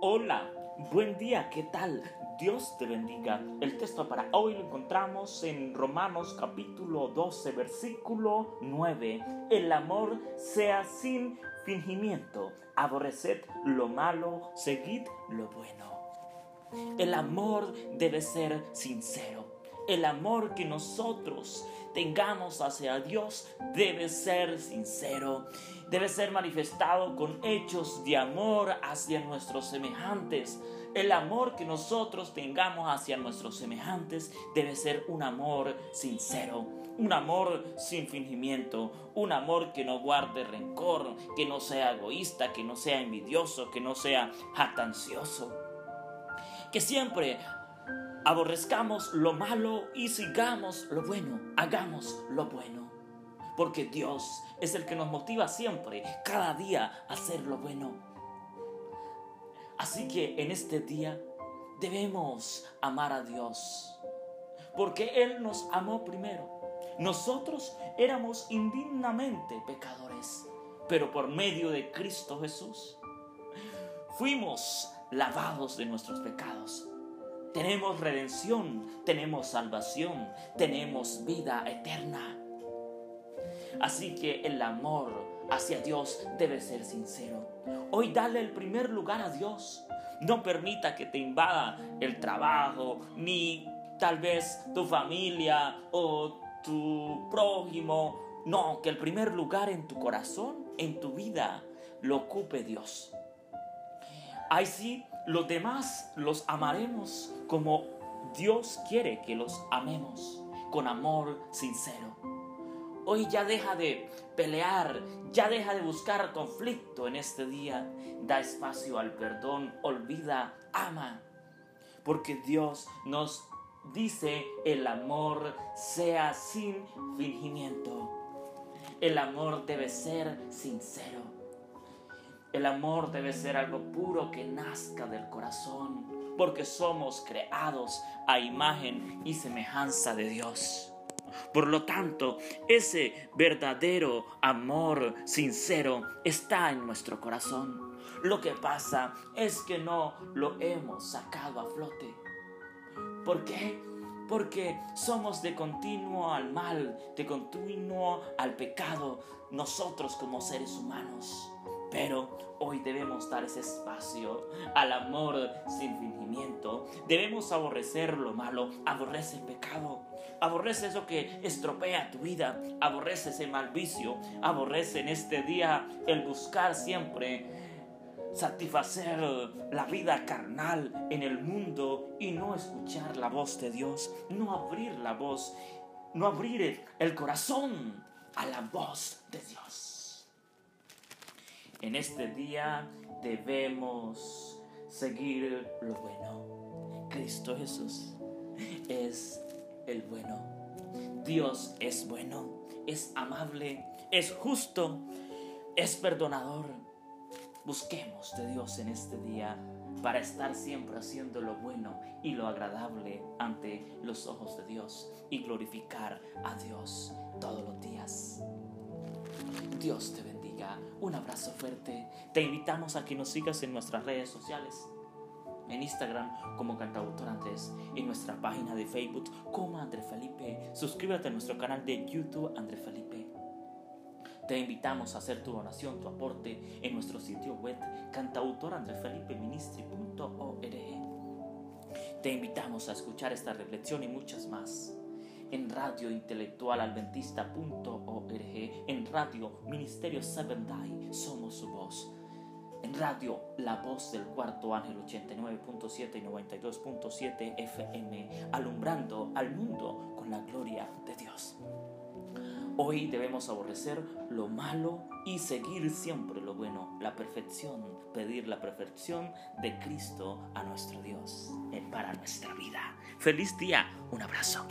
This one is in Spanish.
Hola, buen día, ¿qué tal? Dios te bendiga. El texto para hoy lo encontramos en Romanos capítulo 12, versículo 9. El amor sea sin fingimiento. Aborreced lo malo, seguid lo bueno. El amor debe ser sincero. El amor que nosotros tengamos hacia Dios debe ser sincero, debe ser manifestado con hechos de amor hacia nuestros semejantes. El amor que nosotros tengamos hacia nuestros semejantes debe ser un amor sincero, un amor sin fingimiento, un amor que no guarde rencor, que no sea egoísta, que no sea envidioso, que no sea jactancioso. Que siempre aborrezcamos lo malo y sigamos lo bueno, hagamos lo bueno. Porque Dios es el que nos motiva siempre, cada día, a hacer lo bueno. Así que en este día debemos amar a Dios. Porque Él nos amó primero. Nosotros éramos indignamente pecadores, pero por medio de Cristo Jesús fuimos lavados de nuestros pecados tenemos redención, tenemos salvación, tenemos vida eterna. Así que el amor hacia Dios debe ser sincero. Hoy dale el primer lugar a Dios. No permita que te invada el trabajo, ni tal vez tu familia o tu prójimo. No, que el primer lugar en tu corazón, en tu vida, lo ocupe Dios. Ahí sí los demás los amaremos como Dios quiere que los amemos, con amor sincero. Hoy ya deja de pelear, ya deja de buscar conflicto en este día. Da espacio al perdón, olvida, ama. Porque Dios nos dice el amor sea sin fingimiento. El amor debe ser sincero. El amor debe ser algo puro que nazca del corazón, porque somos creados a imagen y semejanza de Dios. Por lo tanto, ese verdadero amor sincero está en nuestro corazón. Lo que pasa es que no lo hemos sacado a flote. ¿Por qué? Porque somos de continuo al mal, de continuo al pecado, nosotros como seres humanos. Pero hoy debemos dar ese espacio al amor sin fingimiento. Debemos aborrecer lo malo, aborrece el pecado, aborrece eso que estropea tu vida, aborrece ese mal vicio, aborrece en este día el buscar siempre satisfacer la vida carnal en el mundo y no escuchar la voz de Dios, no abrir la voz, no abrir el corazón a la voz de Dios. En este día debemos seguir lo bueno. Cristo Jesús es el bueno. Dios es bueno, es amable, es justo, es perdonador. Busquemos de Dios en este día para estar siempre haciendo lo bueno y lo agradable ante los ojos de Dios y glorificar a Dios todos los días. Dios te. Un abrazo fuerte. Te invitamos a que nos sigas en nuestras redes sociales. En Instagram como Cantautor Andrés, en nuestra página de Facebook como Andrés Felipe. Suscríbete a nuestro canal de YouTube Andrés Felipe. Te invitamos a hacer tu donación, tu aporte en nuestro sitio web cantautorandresfelipeministry.org. Te invitamos a escuchar esta reflexión y muchas más en Radio Intelectual Adventista.org, en Radio Ministerio Seven Day, somos su voz. En Radio La Voz del Cuarto Ángel 89.7 y 92.7 FM, alumbrando al mundo con la gloria de Dios. Hoy debemos aborrecer lo malo y seguir siempre lo bueno, la perfección, pedir la perfección de Cristo a nuestro Dios eh, para nuestra vida. Feliz día, un abrazo.